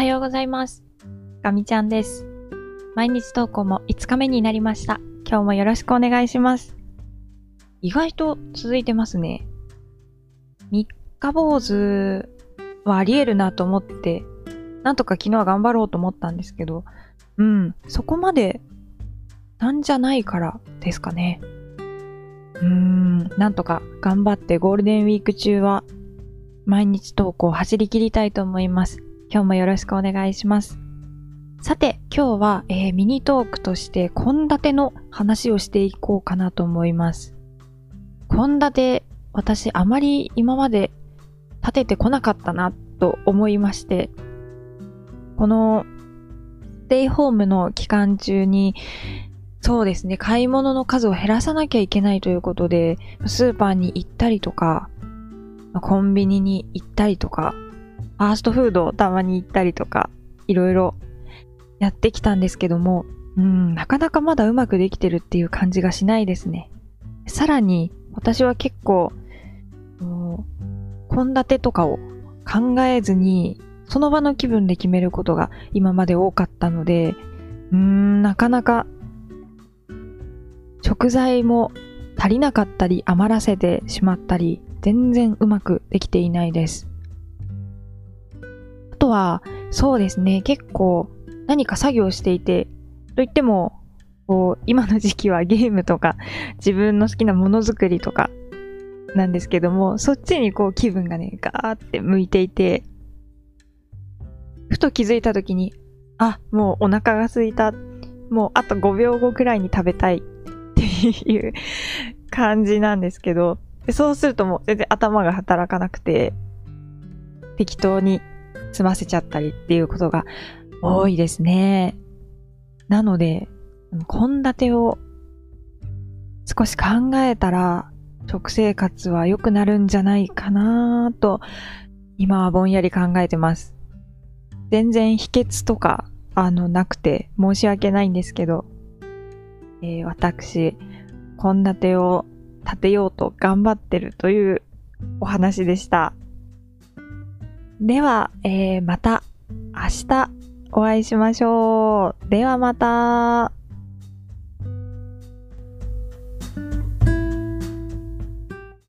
はようございます。ガミちゃんです。毎日投稿も5日目になりました。今日もよろしくお願いします。意外と続いてますね。3日坊主はあり得るなと思って、なんとか昨日は頑張ろうと思ったんですけど、うん、そこまでなんじゃないからですかね。うーん、なんとか頑張ってゴールデンウィーク中は毎日投稿走り切りたいと思います。今日もよろしくお願いします。さて、今日は、えーミニトークとして献立の話をしていこうかなと思います。献立、私あまり今まで立ててこなかったなと思いまして、このステイホームの期間中に、そうですね、買い物の数を減らさなきゃいけないということで、スーパーに行ったりとか、コンビニに行ったりとか、ファーストフードをたまに行ったりとか、いろいろやってきたんですけども、うん、なかなかまだうまくできてるっていう感じがしないですね。さらに、私は結構、献立とかを考えずに、その場の気分で決めることが今まで多かったので、うーん、なかなか食材も足りなかったり余らせてしまったり、全然うまくできていないです。あとは、そうですね、結構何か作業していて、といっても、こう、今の時期はゲームとか自分の好きなものづくりとかなんですけども、そっちにこう気分がね、ガーって向いていて、ふと気づいた時に、あ、もうお腹が空いた。もうあと5秒後くらいに食べたいっていう感じなんですけど、でそうするともう全然頭が働かなくて、適当に済ませちゃったりっていうことが多いですね。なので、献立を少し考えたら、食生活は良くなるんじゃないかなと、今はぼんやり考えてます。全然秘訣とか、あの、なくて申し訳ないんですけど、えー私、献立を立てようと頑張ってるというお話でした。では、えーまた明日お会いしましょう。ではまた。